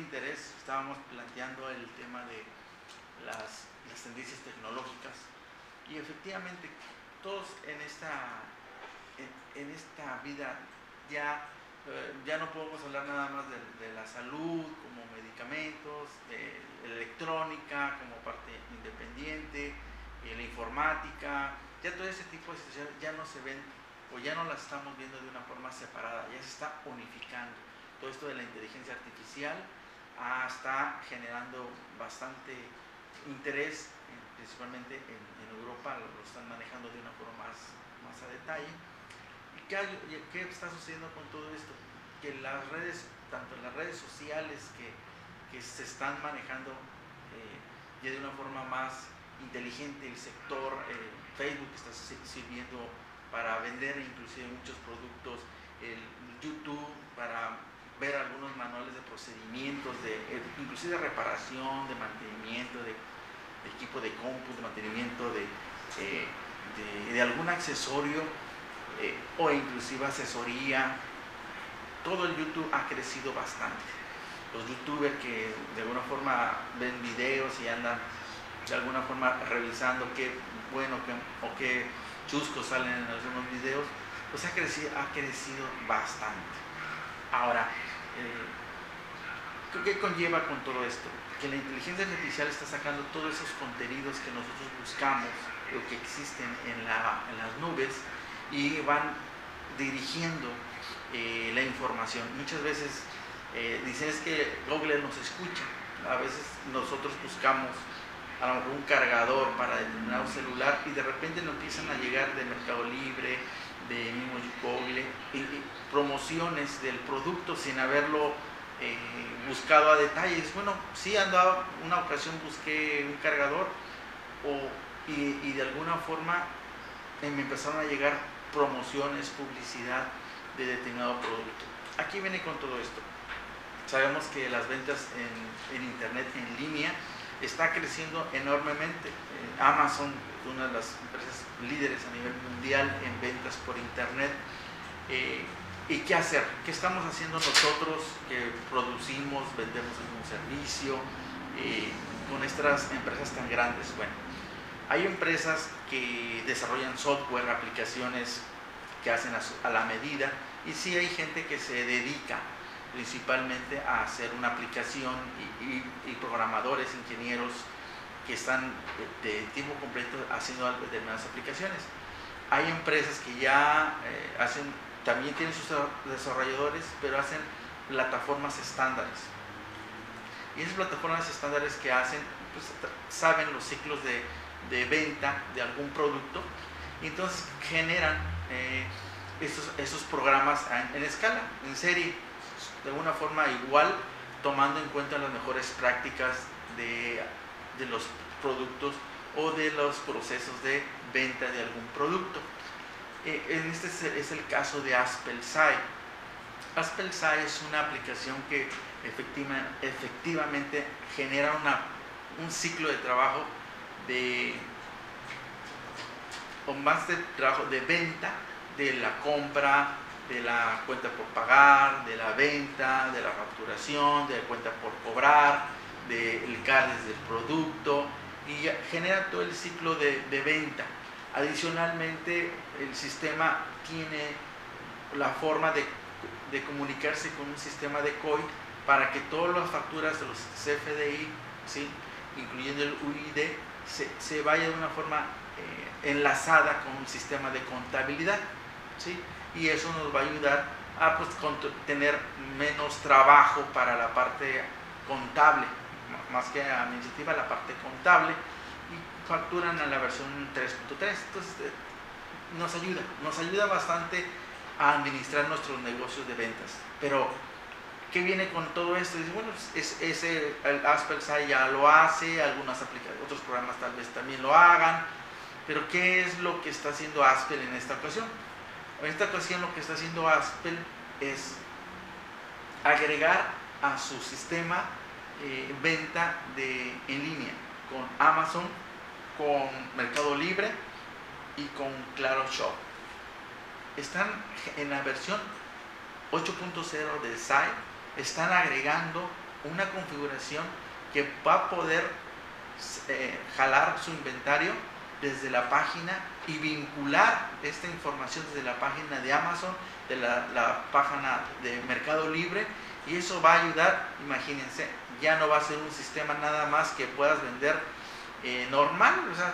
interés. Estábamos planteando el tema de las, tendencias tecnológicas y efectivamente todos en esta en, esta vida ya, eh, ya no podemos hablar nada más de, la salud como medicamentos, de electrónica como parte independiente, y la informática, ya todo ese tipo de situaciones ya no se ven o ya no las estamos viendo de una forma separada, ya se está unificando. Todo esto de la inteligencia artificial está generando bastante interés, principalmente en, Europa, lo, están manejando de una forma más, más a detalle. ¿Qué, está sucediendo con todo esto? Que las redes, tanto las redes sociales que, se están manejando eh, ya de una forma más inteligente, el sector eh, Facebook está sirviendo para vender inclusive muchos productos, el YouTube para ver algunos manuales de procedimientos, de, eh, inclusive de reparación, de mantenimiento, de, equipo de compu, de mantenimiento de, de algún accesorio eh, o inclusive asesoría. Todo el YouTube ha crecido bastante. Los youtubers que de alguna forma ven videos y andan de alguna forma revisando qué bueno o qué chuscos salen en algunos videos, pues ha crecido, ha crecido bastante. Ahora, eh, ¿qué conlleva con todo esto? Que la inteligencia artificial está sacando todos esos contenidos que nosotros buscamos, lo que existen en, en las nubes, y van dirigiendo eh, la información. Muchas veces eh, dicen es que Google nos escucha. A veces nosotros buscamos a lo mejor un cargador para determinado celular y de repente nos empiezan a llegar de Mercado Libre, de mismo Google, y, promociones del producto sin haberlo eh, buscado a detalles. Bueno, sí andaba, una ocasión busqué un cargador o, y, de alguna forma me empezaron a llegar promociones, publicidad de determinado producto. Aquí viene con todo esto. Sabemos que las ventas en, Internet en línea está creciendo enormemente. Eh, Amazon, una de las empresas líderes a nivel mundial en ventas por Internet. Eh, ¿Y qué hacer? ¿Qué estamos haciendo nosotros que producimos, vendemos algún servicio eh, con estas empresas tan grandes? Bueno, hay empresas que desarrollan software, aplicaciones que hacen a, la medida y sí hay gente que se dedica principalmente a hacer una aplicación y, programadores, ingenieros que están de, tiempo completo haciendo determinadas aplicaciones. Hay empresas que ya eh, hacen, también tienen sus desarrolladores, pero hacen plataformas estándares. Y esas plataformas estándares que hacen, pues saben los ciclos de, venta de algún producto y entonces generan eh, esos, programas en, escala, en serie, de una forma igual, tomando en cuenta las mejores prácticas de, los productos o de los procesos de venta de algún producto. Eh, en este es el, caso de Aspelsai. Aspelsai es una aplicación que efectivamente genera un ciclo de trabajo de o más de trabajo de venta de la compra, de la cuenta por pagar, de la venta, de la facturación, de la cuenta por cobrar, del CARES del producto y genera todo el ciclo de, venta. Adicionalmente, el sistema tiene la forma de, comunicarse con un sistema de COI para que todas las facturas de los CFDI, ¿sí? incluyendo el UID, se, se vaya de una forma eh, enlazada con un sistema de contabilidad. ¿sí? Y eso nos va a ayudar a pues, tener menos trabajo para la parte contable, más que administrativa, la parte contable, y facturan a la versión 3.3. Entonces, eh, nos ayuda, nos ayuda bastante a administrar nuestros negocios de ventas. Pero, ¿qué viene con todo esto? Bueno, pues, es, ese, el Asperger ya lo hace, algunas otros programas tal vez también lo hagan, pero ¿qué es lo que está haciendo Asper en esta ocasión? En esta ocasión lo que está haciendo Aspel es agregar a su sistema eh, venta de, en línea con Amazon, con Mercado Libre y con Claro Shop. Están en la versión 8.0 del site, están agregando una configuración que va a poder eh, jalar su inventario desde la página y vincular esta información desde la página de Amazon, de la, página de Mercado Libre, y eso va a ayudar, imagínense, ya no va a ser un sistema nada más que puedas vender eh, normal, o sea,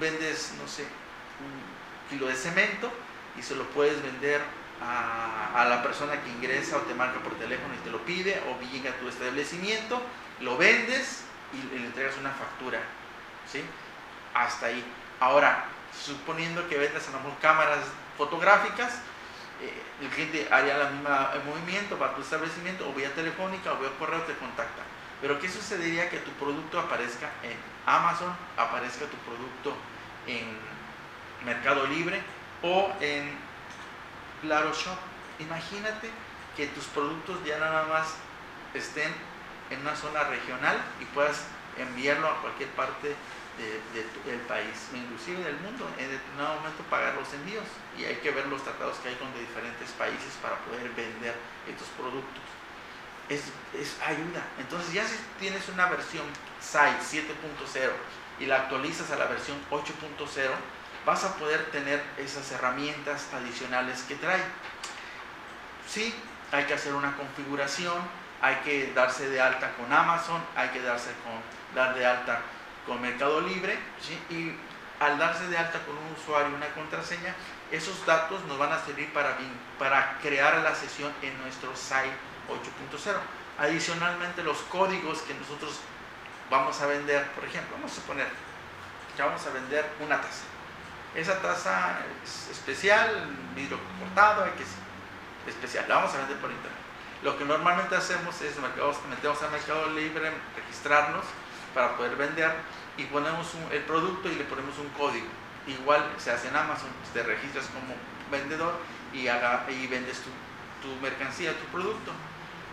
vendes, no sé, un kilo de cemento y se lo puedes vender a, a, la persona que ingresa o te marca por teléfono y te lo pide, o llega a tu establecimiento, lo vendes y le entregas una factura, ¿sí? Hasta ahí. Ahora, suponiendo que vendas a lo mejor cámaras fotográficas, eh, el cliente haría el mismo movimiento, va a tu establecimiento o vía telefónica o vía correo te contacta. Pero ¿qué sucedería que tu producto aparezca en Amazon, aparezca tu producto en Mercado Libre o en Claro Shop? Imagínate que tus productos ya nada más estén en una zona regional y puedas enviarlo a cualquier parte del país, inclusive del mundo, en determinado momento pagar los envíos y hay que ver los tratados que hay con de diferentes países para poder vender estos productos. Es, es ayuda. Entonces ya si tienes una versión SAI 7.0 y la actualizas a la versión 8.0, vas a poder tener esas herramientas adicionales que trae. Sí, hay que hacer una configuración, hay que darse de alta con Amazon, hay que darse con, dar de alta con Mercado Libre y al darse de alta con un usuario una contraseña, esos datos nos van a servir para, para crear la sesión en nuestro site 8.0. Adicionalmente, los códigos que nosotros vamos a vender, por ejemplo, vamos a suponer que vamos a vender una taza. Esa taza es especial, vidrio cortado, hay que especial, la vamos a vender por internet. Lo que normalmente hacemos es metemos a Mercado Libre, registrarnos para poder vender y ponemos el producto y le ponemos un código. Igual se hace en Amazon, te registras como vendedor y, haga, y vendes tu, mercancía, tu producto.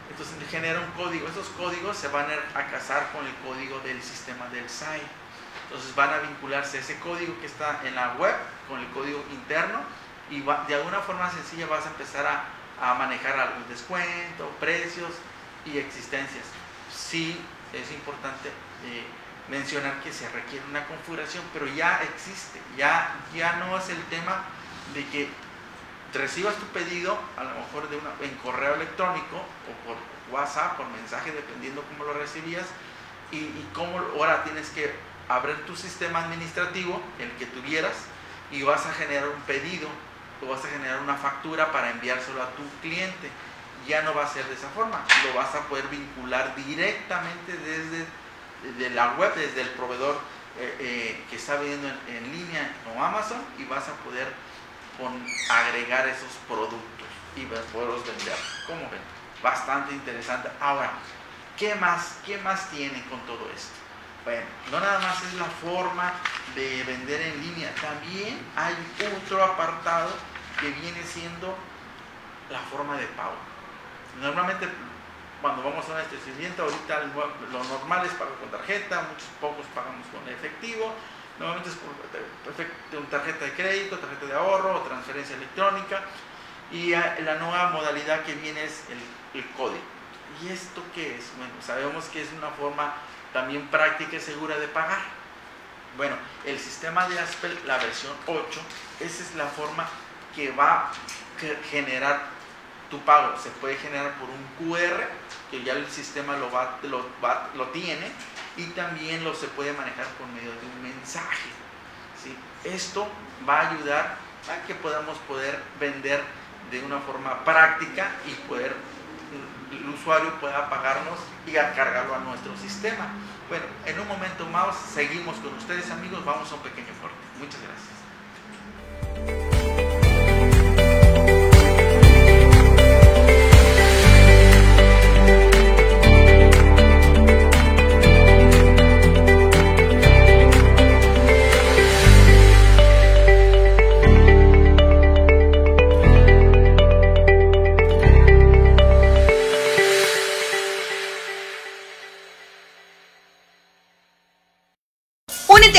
Entonces genera un código. Esos códigos se van a casar con el código del sistema del site. Entonces van a vincularse ese código que está en la web con el código interno y de alguna forma sencilla vas a empezar a, a manejar algún descuento, precios y existencias. Sí es importante eh, mencionar que se requiere una configuración, pero ya existe, ya, ya no es el tema de que recibas tu pedido, a lo mejor en correo electrónico o por WhatsApp, por mensaje, dependiendo cómo lo recibías, y, y cómo ahora tienes que abrir tu sistema administrativo, el que tuvieras, y vas a generar un pedido o vas a generar una factura para enviárselo a tu cliente. Ya no va a ser de esa forma, lo vas a poder vincular directamente desde de la web, desde el proveedor eh, eh, que está vendiendo en, línea como Amazon y vas a poder agregar esos productos y poderlos vender. ¿Cómo ven? Bastante interesante. Ahora, ¿qué más, ¿qué más tiene con todo esto? Bueno, no nada más es la forma de vender en línea, también hay otro apartado que viene siendo la forma de pago. Normalmente cuando vamos a un establecimiento, ahorita lo normal es pagar con tarjeta, muchos pocos pagamos con efectivo, normalmente es con tarjeta de crédito, tarjeta de ahorro o transferencia electrónica, y la nueva modalidad que viene es el, el código. ¿Y esto qué es? Bueno, sabemos que es una forma también práctica y segura de pagar. Bueno, el sistema de Aspel, la versión 8, esa es la forma que va a generar tu pago. Se puede generar por un QR que ya el sistema lo, va, lo, lo tiene y también lo se puede manejar por medio de un mensaje. ¿sí? Esto va a ayudar a que podamos poder vender de una forma práctica y poder el usuario pueda pagarnos y cargarlo a nuestro sistema. Bueno, en un momento más seguimos con ustedes amigos, vamos a un pequeño corte. Muchas gracias.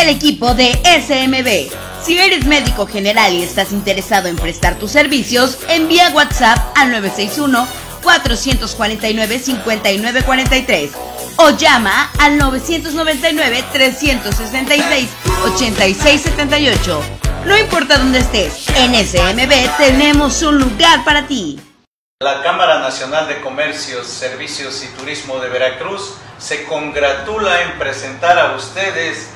El equipo de SMB. Si eres médico general y estás interesado en prestar tus servicios, envía WhatsApp al 961 449 5943 o llama al 999 366 8678. No importa dónde estés, en SMB tenemos un lugar para ti. La Cámara Nacional de Comercios, Servicios y Turismo de Veracruz se congratula en presentar a ustedes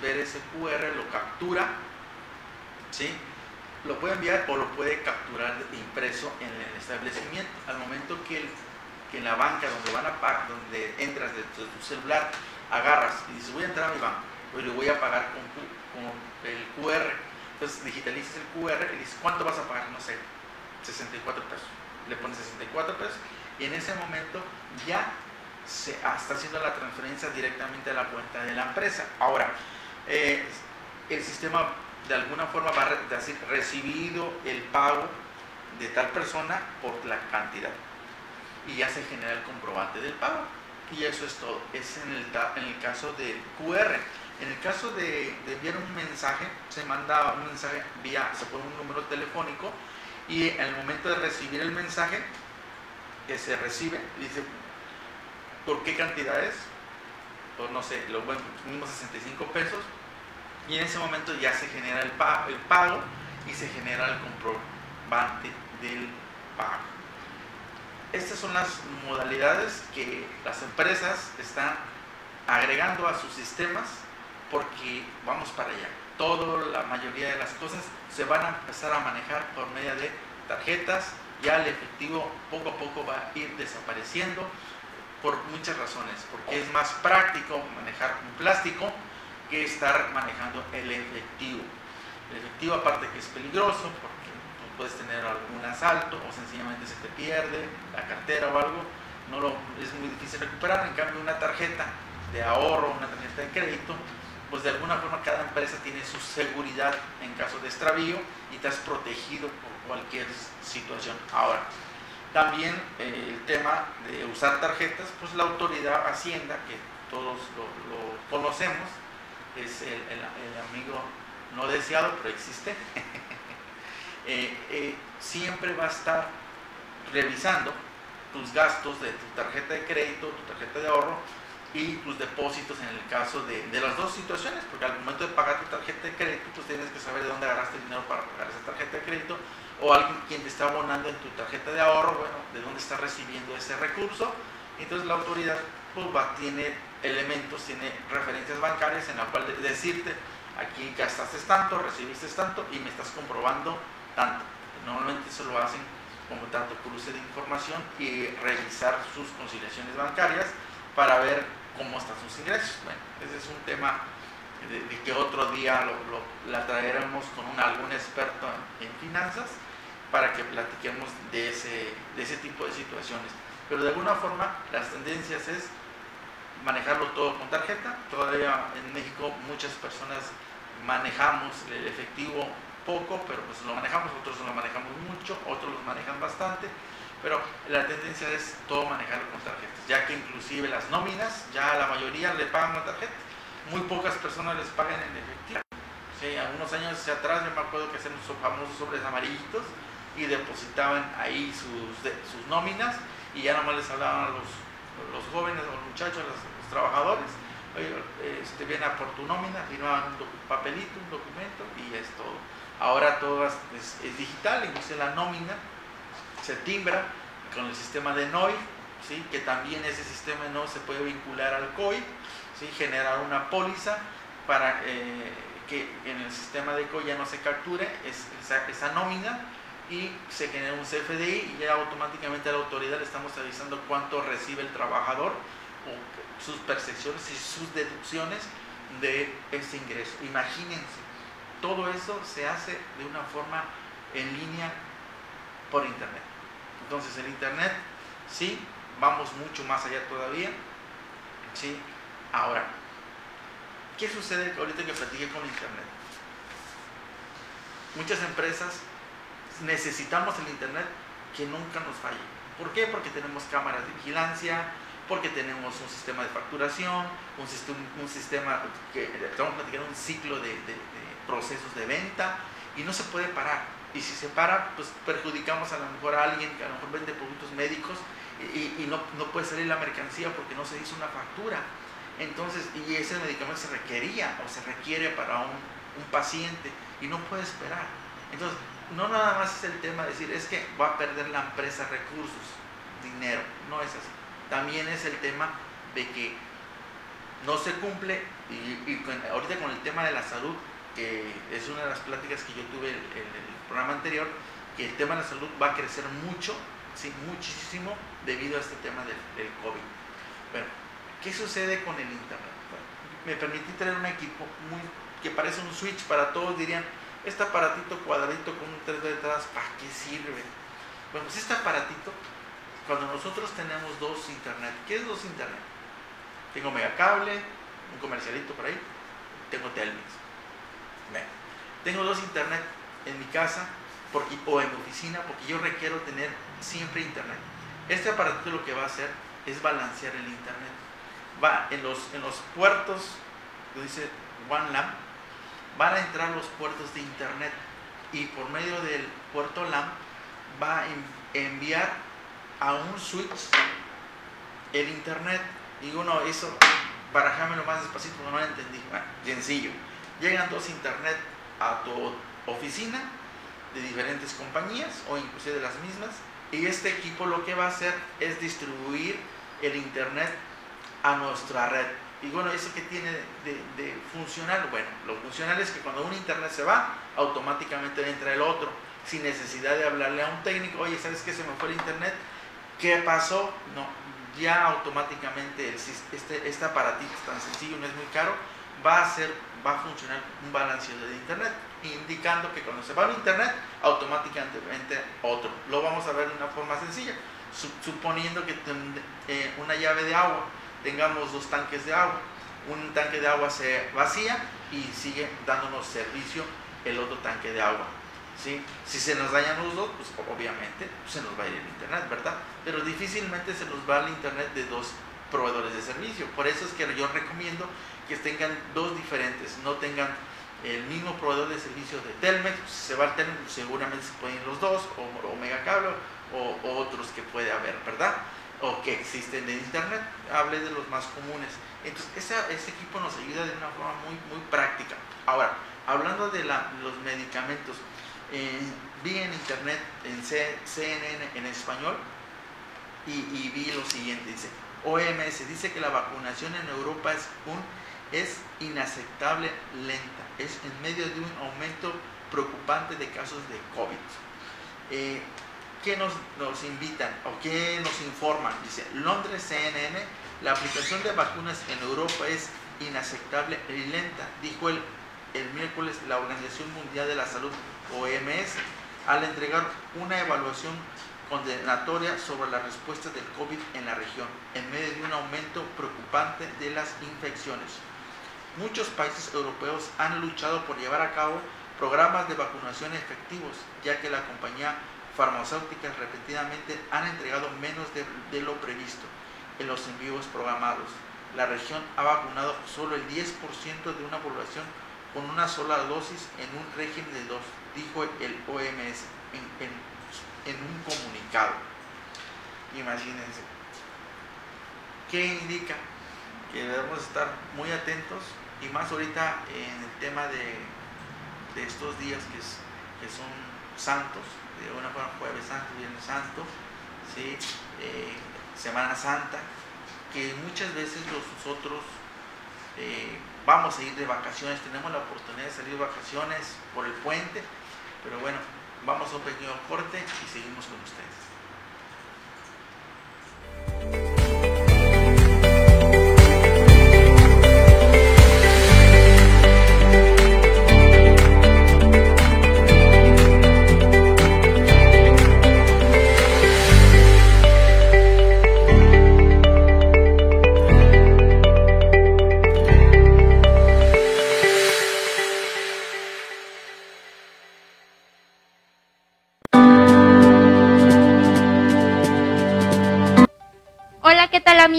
Ver ese QR, lo captura, ¿sí? Lo puede enviar o lo puede capturar impreso en el establecimiento. Al momento que en la banca donde van a pagar, donde entras de tu, celular, agarras y dices, voy a entrar a mi banco, y voy a pagar con, el QR. Entonces digitalizas el QR y dices, ¿cuánto vas a pagar? No sé, 64 pesos. Le pones 64 pesos y en ese momento ya se ah, está haciendo la transferencia directamente a la cuenta de la empresa. Ahora, eh, el sistema de alguna forma va a decir recibido el pago de tal persona por la cantidad y ya se genera el comprobante del pago. Y eso es todo. Es en el, en el caso del QR. En el caso de, enviar un mensaje, se manda un mensaje vía, se pone un número telefónico y en el momento de recibir el mensaje que se recibe, dice, ¿por qué cantidad Pues no sé, lo bueno, mismos 65 pesos. Y en ese momento ya se genera el pago, el pago y se genera el comprobante del pago. Estas son las modalidades que las empresas están agregando a sus sistemas porque vamos para allá. Toda la mayoría de las cosas se van a empezar a manejar por medio de tarjetas. Ya el efectivo poco a poco va a ir desapareciendo por muchas razones. Porque es más práctico manejar un plástico que estar manejando el efectivo. El efectivo aparte que es peligroso puedes tener algún asalto o sencillamente se te pierde la cartera o algo, no es muy difícil recuperar. En cambio, una tarjeta de ahorro, una tarjeta de crédito, pues de alguna forma cada empresa tiene su seguridad en caso de extravío y estás protegido por cualquier situación. Ahora, también eh, el tema de usar tarjetas, pues la autoridad Hacienda, que todos lo, conocemos, es el, amigo no deseado, pero existe. Eh, eh, siempre va a estar revisando tus gastos de tu tarjeta de crédito, tu tarjeta de ahorro, y tus depósitos en el caso de, de, las dos situaciones, porque al momento de pagar tu tarjeta de crédito, pues tienes que saber de dónde agarraste el dinero para pagar esa tarjeta de crédito, o alguien quien te está abonando en tu tarjeta de ahorro, bueno, de dónde está recibiendo ese recurso. Entonces la autoridad pues, tiene elementos, tiene referencias bancarias en la cual decirte, aquí gastaste tanto, recibiste tanto y me estás comprobando tanto. Normalmente eso lo hacen como tanto cruce de información y revisar sus conciliaciones bancarias para ver cómo están sus ingresos. Bueno, ese es un tema de, que otro día lo, la traeremos con algún experto en, finanzas para que platiquemos de ese, de ese tipo de situaciones. Pero de alguna forma las tendencias es manejarlo todo con tarjeta. Todavía en México muchas personas manejamos el efectivo poco, pero pues lo manejamos, otros lo manejamos mucho, otros lo manejan bastante, pero la tendencia es todo manejarlo con tarjetas, ya que inclusive las nóminas, ya la mayoría le pagan con tarjeta, muy pocas personas les pagan en efectivo. Sí, algunos años hacia atrás yo me acuerdo que hacían famosos sobres amarillitos y depositaban ahí sus, sus nóminas y ya nomás les hablaban a los, los jóvenes, a los muchachos, los, trabajadores, oye, este, viene a por tu nómina, firmaban un papelito, un documento y es todo. Ahora todo es, digital, incluso la nómina se timbra con el sistema de NOI, ¿sí? que también ese sistema no se puede vincular al COI, ¿sí? generar una póliza para eh, que en el sistema de COI ya no se capture esa nómina y se genera un CFDI y ya automáticamente a la autoridad le estamos avisando cuánto recibe el trabajador o sus percepciones y sus deducciones de ese ingreso. Imagínense, todo eso se hace de una forma en línea por internet. Entonces el internet, sí, vamos mucho más allá todavía. Sí, ahora, ¿qué sucede ahorita que platiqué con internet? Muchas empresas necesitamos el internet que nunca nos falle. ¿Por qué? Porque tenemos cámaras de vigilancia, porque tenemos un sistema de facturación, un sistema, un sistema que estamos platicando un ciclo de procesos de venta y no se puede parar. Y si se para, pues perjudicamos a lo mejor a alguien que a lo mejor vende productos médicos y, no, no, puede salir la mercancía porque no se hizo una factura. Entonces, y ese medicamento se requería o se requiere para un, un paciente y no puede esperar. Entonces, no nada más es el tema de decir, es que va a perder la empresa recursos, dinero, no es así. También es el tema de que no se cumple y, y ahorita con el tema de la salud que es una de las pláticas que yo tuve en el, programa anterior, que el tema de la salud va a crecer mucho, sí, muchísimo, debido a este tema del, COVID. Bueno, ¿qué sucede con el Internet? me permití tener un equipo muy, que parece un switch para todos, dirían, este aparatito cuadradito con un 3 detrás, ¿para qué sirve? Bueno, pues este aparatito, cuando nosotros tenemos dos Internet, ¿qué es dos Internet? Tengo megacable, un comercialito por ahí, tengo Telmex tengo dos internet en mi casa porque, o en mi oficina porque yo requiero tener siempre internet. Este aparato lo que va a hacer es balancear el internet. Va en los, en los puertos, lo dice OneLAM, van a entrar los puertos de internet y por medio del puerto LAM va a enviar a un switch el internet. Y uno, eso, barajámelo más despacito porque no lo entendí. Bueno, sencillo llegan dos internet a tu oficina de diferentes compañías o inclusive de las mismas y este equipo lo que va a hacer es distribuir el internet a nuestra red. Y bueno, ¿eso que tiene de, funcional? Bueno, lo funcional es que cuando un internet se va, automáticamente entra el otro, sin necesidad de hablarle a un técnico, oye, ¿sabes qué se me fue el internet? ¿Qué pasó? No, ya automáticamente este, este aparatito tan sencillo, no es muy caro, va a ser va a funcionar un balanceo de internet, indicando que cuando se va a internet, automáticamente otro. Lo vamos a ver de una forma sencilla, suponiendo que eh, una llave de agua, tengamos dos tanques de agua, un tanque de agua se vacía y sigue dándonos servicio el otro tanque de agua. ¿sí? Si se nos dañan los dos, pues obviamente se nos va a ir el internet, ¿verdad? Pero difícilmente se nos va el internet de dos proveedores de servicio. Por eso es que yo recomiendo que tengan dos diferentes, no tengan el mismo proveedor de servicios de Telmex, si se va al Telmex seguramente se pueden los dos, o, o Megacable, o, o, otros que puede haber, ¿verdad? O que existen en Internet. Hablé de los más comunes. Entonces, ese, equipo nos ayuda de una forma muy, muy práctica. Ahora, hablando de los medicamentos, eh, vi en Internet, en CNN en español, y, vi lo siguiente, dice, OMS dice que la vacunación en Europa es, un, es inaceptable lenta, es en medio de un aumento preocupante de casos de COVID. Eh, ¿Qué nos, nos invitan o qué nos informan? Dice, Londres CNN, la aplicación de vacunas en Europa es inaceptable y lenta, dijo el, el miércoles la Organización Mundial de la Salud, OMS, al entregar una evaluación condenatoria sobre la respuesta del COVID en la región, en medio de un aumento preocupante de las infecciones. Muchos países europeos han luchado por llevar a cabo programas de vacunación efectivos, ya que la compañía farmacéuticas repetidamente han entregado menos de, lo previsto en los envíos programados. La región ha vacunado solo el 10% de una población con una sola dosis en un régimen de dos, dijo el OMS en, un comunicado. Imagínense. ¿Qué indica? Que debemos estar muy atentos y más ahorita en el tema de, estos días que, que son santos, de una forma jueves santo, viernes santo, ¿sí? Eh, Semana Santa, que muchas veces nosotros eh, vamos a ir de vacaciones, tenemos la oportunidad de salir de vacaciones por el puente, pero bueno, vamos a un pequeño corte y seguimos con ustedes.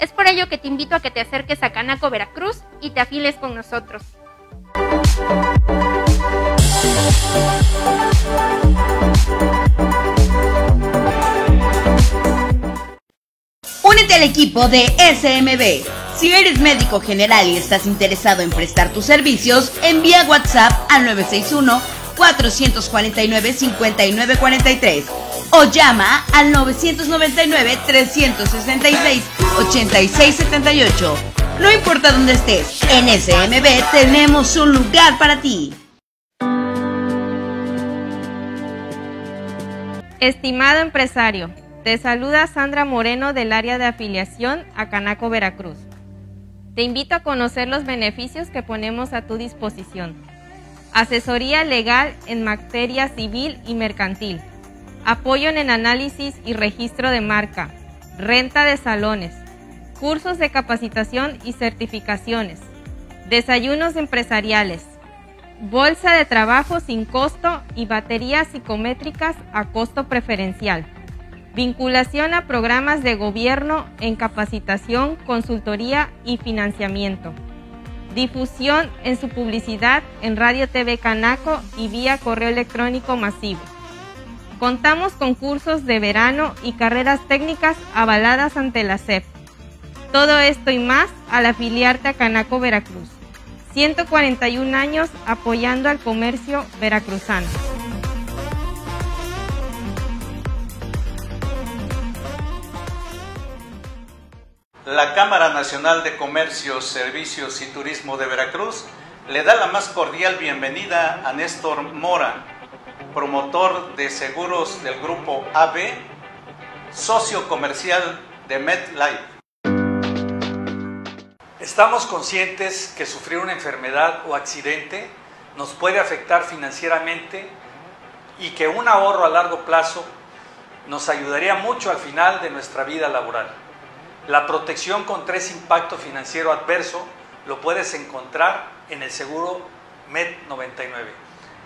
Es por ello que te invito a que te acerques a Canaco, Veracruz y te afiles con nosotros. Únete al equipo de SMB. Si eres médico general y estás interesado en prestar tus servicios, envía WhatsApp al 961 449 5943 o llama al 999-366-8678. No importa dónde estés, en SMB tenemos un lugar para ti. Estimado empresario, te saluda Sandra Moreno del área de afiliación a Canaco Veracruz. Te invito a conocer los beneficios que ponemos a tu disposición. Asesoría legal en materia civil y mercantil apoyo en análisis y registro de marca, renta de salones, cursos de capacitación y certificaciones, desayunos empresariales, bolsa de trabajo sin costo y baterías psicométricas a costo preferencial, vinculación a programas de gobierno en capacitación, consultoría y financiamiento, difusión en su publicidad en Radio TV Canaco y vía correo electrónico masivo Contamos con cursos de verano y carreras técnicas avaladas ante la SEP. Todo esto y más al afiliarte a Canaco Veracruz. 141 años apoyando al comercio veracruzano. la Cámara Nacional de Comercios, Servicios y Turismo de Veracruz le da la más cordial bienvenida a Néstor Mora, promotor de seguros del grupo AB, socio comercial de MedLife. Estamos conscientes que sufrir una enfermedad o accidente nos puede afectar financieramente y que un ahorro a largo plazo nos ayudaría mucho al final de nuestra vida laboral. La protección contra ese impacto financiero adverso lo puedes encontrar en el seguro MED 99.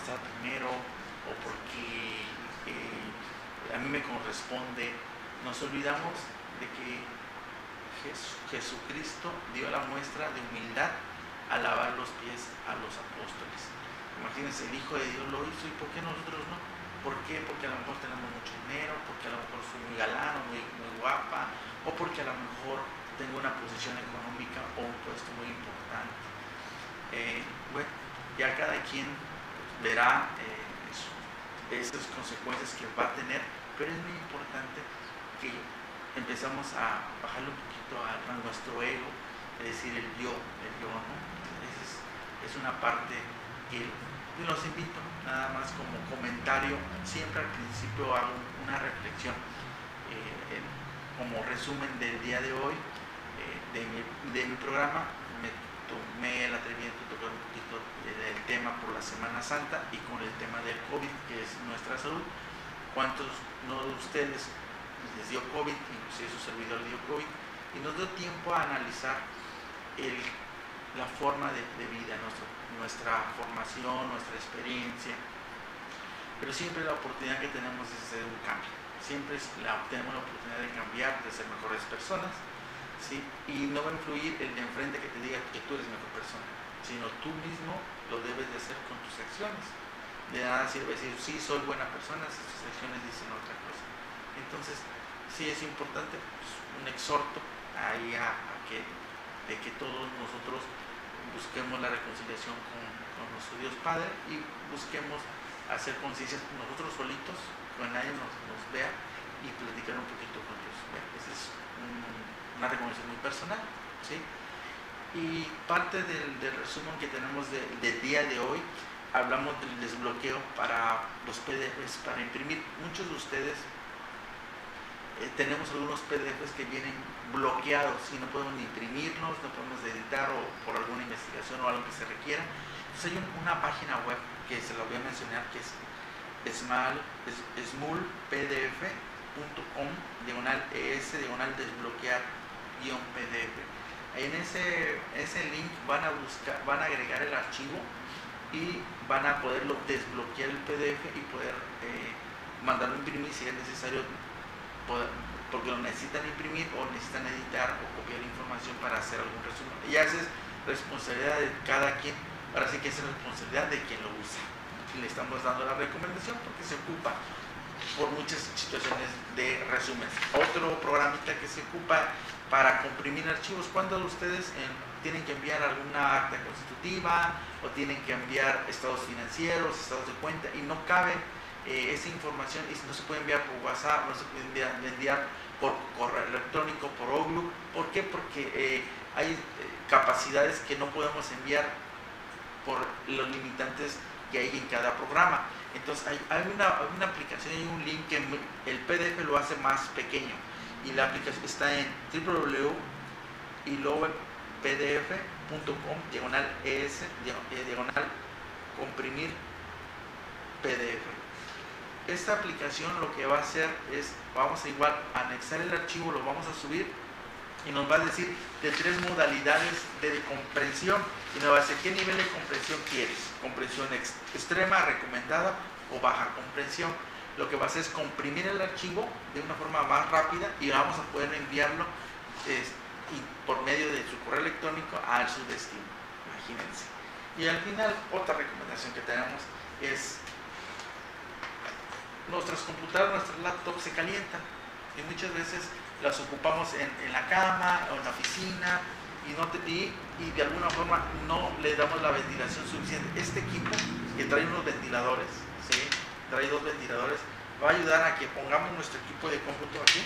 Pasar primero, o porque eh, a mí me corresponde, nos olvidamos de que Jes- Jesucristo dio la muestra de humildad al lavar los pies a los apóstoles. Imagínense, el Hijo de Dios lo hizo y ¿por qué nosotros no? ¿Por qué? Porque a lo mejor tenemos mucho dinero, porque a lo mejor soy muy galán o muy, muy guapa, o porque a lo mejor tengo una posición económica o un puesto muy importante. Eh, bueno, ya cada quien verá eh, esas consecuencias que va a tener, pero es muy importante que empezamos a bajarle un poquito a, a nuestro ego, es decir, el yo, el yo, ¿no? Es, es una parte que los invito, nada más como comentario, siempre al principio hago una reflexión, eh, como resumen del día de hoy, eh, de, mi, de mi programa, tomé el atrevimiento de tocar un poquito el, el tema por la Semana Santa y con el tema del COVID, que es nuestra salud. ¿Cuántos de ustedes les dio COVID, inclusive su servidor dio COVID, y nos dio tiempo a analizar la forma de, vida, nuestra formación, nuestra experiencia, pero siempre la oportunidad que tenemos es hacer un cambio, siempre es tenemos la oportunidad de cambiar, de ser mejores personas, y no va a influir el de enfrente que te diga que tú eres mejor persona, sino tú mismo lo debes de hacer con tus acciones. De nada sirve decir, sí, soy buena persona si tus acciones dicen otra cosa. Entonces, sí es importante pues, un exhorto ahí a, que, de que todos nosotros busquemos la reconciliación con, nuestro Dios Padre y busquemos hacer conciencia nosotros solitos, que nadie nos, vea y platicar un poquito con Dios. Esa es una recomendación muy personal. ¿sí? Y parte del, resumen que tenemos de- del día de hoy, hablamos del desbloqueo para los PDFs, para imprimir. Muchos de ustedes eh, tenemos algunos PDFs que vienen bloqueados y no podemos ni imprimirlos, no podemos editar o por alguna investigación o algo que se requiera. Entonces hay un- una página web que se la voy a mencionar que es smallpdf.com diagonal es diagonal desbloquear pdf. En ese, ese link van a buscar, van a agregar el archivo y van a poderlo desbloquear el PDF y poder eh, mandarlo a imprimir si es necesario porque lo necesitan imprimir o necesitan editar o copiar información para hacer algún resumen. Y esa es responsabilidad de cada quien, ahora sí que es responsabilidad de quien lo usa. Y le estamos dando la recomendación porque se ocupa por muchas situaciones de resumen. Otro programita que se ocupa para comprimir archivos, cuando ustedes eh, tienen que enviar alguna acta constitutiva o tienen que enviar estados financieros, estados de cuenta y no cabe eh, esa información y no se puede enviar por WhatsApp, no se puede enviar, por correo electrónico, por Outlook. ¿Por qué? Porque eh, hay capacidades que no podemos enviar por los limitantes que hay en cada programa. Entonces hay, una, aplicación y un link que el PDF lo hace más pequeño y la aplicación está en www.ilowepdf.com diagonal es diagonal comprimir PDF. Esta aplicación lo que va a hacer es, vamos a igual anexar el archivo, lo vamos a subir y nos va a decir de tres modalidades de comprensión y nos va a decir qué nivel de comprensión quieres, comprensión extrema, recomendada o baja comprensión. Lo que va a hacer es comprimir el archivo de una forma más rápida y vamos a poder enviarlo y por medio de su correo electrónico a su destino, imagínense. Y al final, otra recomendación que tenemos es nuestras computadoras, nuestras laptops se calientan y muchas veces las ocupamos en, la cama o en la oficina y, de alguna forma no le damos la ventilación suficiente. Este equipo que trae unos ventiladores, trae dos ventiladores, va a ayudar a que pongamos nuestro equipo de cómputo aquí.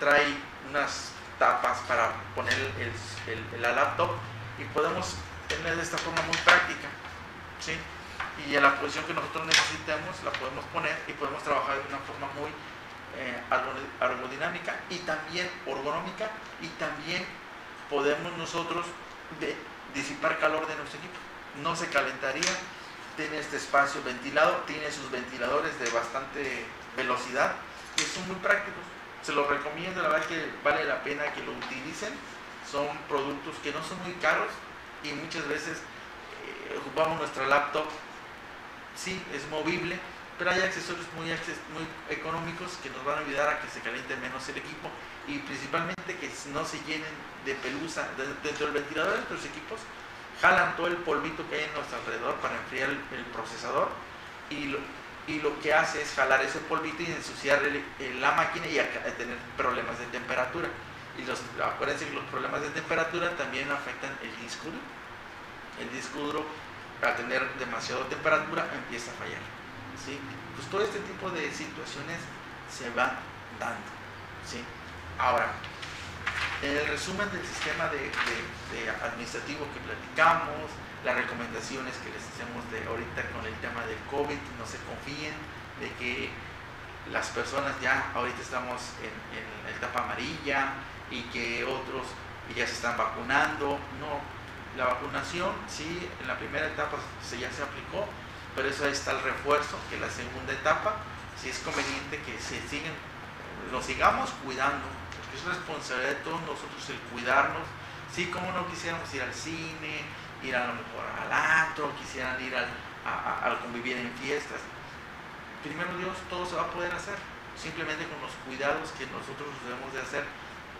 Trae unas tapas para poner el, la laptop y podemos tener de esta forma muy práctica. Y en la posición que nosotros necesitemos la podemos poner y podemos trabajar de una forma muy eh, aerodinámica y también ergonómica y también podemos nosotros disipar calor de nuestro equipo. No se calentaría, tiene este espacio ventilado, tiene sus ventiladores de bastante velocidad y son muy prácticos. Se los recomiendo, la verdad que vale la pena que lo utilicen. Son productos que no son muy caros y muchas veces eh, ocupamos nuestra laptop. Sí, es movible, pero hay accesorios muy, económicos que nos van a ayudar a que se caliente menos el equipo y principalmente que no se llenen de pelusa. Dentro del ventilador de nuestros equipos jalan todo el polvito que hay en nuestro alrededor para enfriar el, procesador y lo, y lo, que hace es jalar ese polvito y ensuciar la máquina y tener problemas de temperatura. Y los, acuérdense que los problemas de temperatura también afectan el disco duro. El disco duro al tener demasiada temperatura empieza a fallar pues todo este tipo de situaciones se van dando, ¿sí? Ahora, en el resumen del sistema administrativo que platicamos, las recomendaciones que les hacemos de ahorita con el tema del COVID, no se confíen de que las personas ya, ahorita estamos en, la etapa amarilla y que otros ya se están vacunando. No, la vacunación, sí, en la primera etapa se, ya se aplicó, pero eso está el refuerzo, que la segunda etapa, si es conveniente que se nos sigamos cuidando, porque es responsabilidad de todos nosotros el cuidarnos, sí, como no quisiéramos ir al cine, ir a lo mejor al antro, quisieran ir al, a, convivir en fiestas. Primero Dios, todo se va a poder hacer, simplemente con los cuidados que nosotros debemos de hacer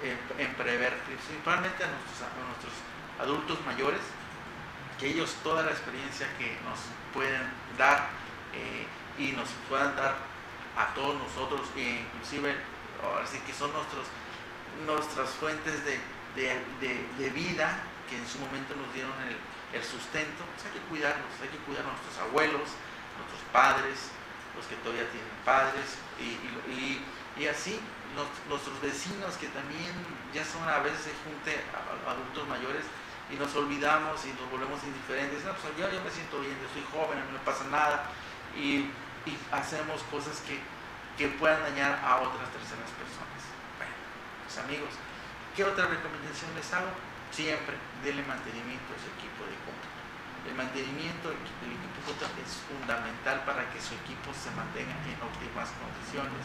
en prever, principalmente a nuestros adultos mayores, que ellos toda la experiencia que nos pueden dar eh, y nos puedan dar a todos nosotros, e inclusive así que son nuestros, nuestras fuentes de, vida que en su momento nos dieron el, sustento, pues hay que cuidarnos, hay que cuidar a nuestros abuelos, nuestros padres, los que todavía tienen padres, y, así nuestros vecinos que también ya son a veces junte adultos mayores, y nos olvidamos y nos volvemos indiferentes. No, pues yo, me siento bien, yo soy joven, a mí no pasa nada y, hacemos cosas que, que, puedan dañar a otras terceras personas. Bueno, pues amigos, ¿qué otra recomendación les hago? Siempre denle mantenimiento a su equipo de cómputo. El mantenimiento del equipo de es fundamental para que su equipo se mantenga en óptimas condiciones.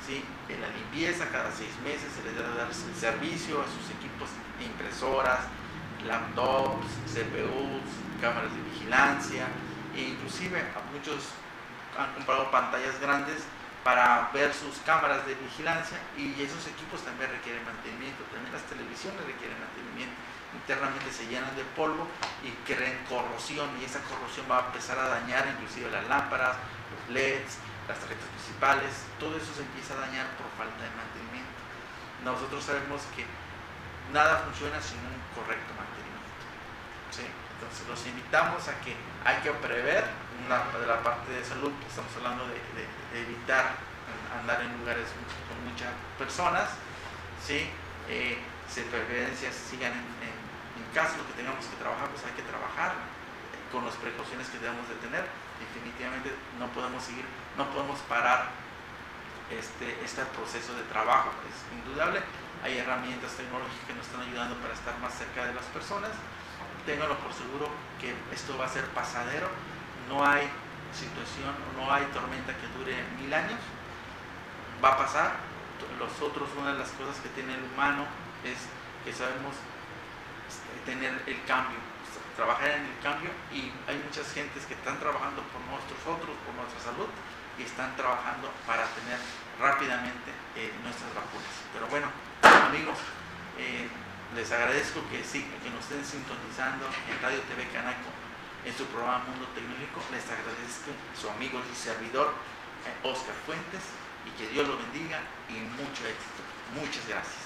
¿Sí? En la limpieza cada seis meses se les debe dar el servicio a sus equipos impresoras, laptops, CPUs, cámaras de vigilancia e inclusive a muchos han comprado pantallas grandes para ver sus cámaras de vigilancia y esos equipos también requieren mantenimiento, también las televisiones requieren mantenimiento, internamente se llenan de polvo y crean corrosión y esa corrosión va a empezar a dañar inclusive las lámparas, los LEDs, las tarjetas principales, todo eso se empieza a dañar por falta de mantenimiento. Nosotros sabemos que nada funciona sin un correcto mantenimiento. Entonces los invitamos a que hay que prever de la parte de salud, estamos hablando de, evitar andar en lugares con muchas personas, ¿sí? Eh, se preferencias sigan en, caso lo que tengamos que trabajar, pues hay que trabajar con las precauciones que debemos de tener. Definitivamente no podemos seguir, no podemos parar este, este proceso de trabajo, es indudable. Hay herramientas tecnológicas que nos están ayudando para estar más cerca de las personas. Ténganlo por seguro que esto va a ser pasadero. No hay situación, no hay tormenta que dure mil años. Va a pasar. Los otros, una de las cosas que tiene el humano es que sabemos tener el cambio, trabajar en el cambio y hay muchas gentes que están trabajando por nosotros otros, por nuestra salud y están trabajando para tener rápidamente eh, nuestras vacunas. Pero bueno, amigos, eh, les agradezco que sí, que nos estén sintonizando en Radio TV Canaco en su programa Mundo Tecnológico. Les agradezco su amigo y servidor Oscar Fuentes y que Dios lo bendiga y mucho éxito. Muchas gracias.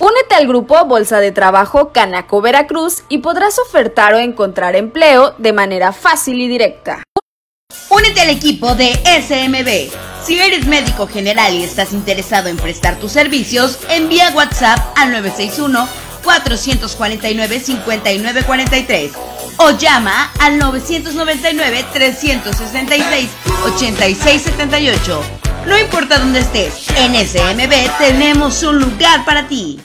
Únete al grupo Bolsa de Trabajo Canaco Veracruz y podrás ofertar o encontrar empleo de manera fácil y directa. Únete al equipo de SMB. Si eres médico general y estás interesado en prestar tus servicios, envía WhatsApp al 961 449 5943 o llama al 999 366 8678. No importa dónde estés, en SMB tenemos un lugar para ti.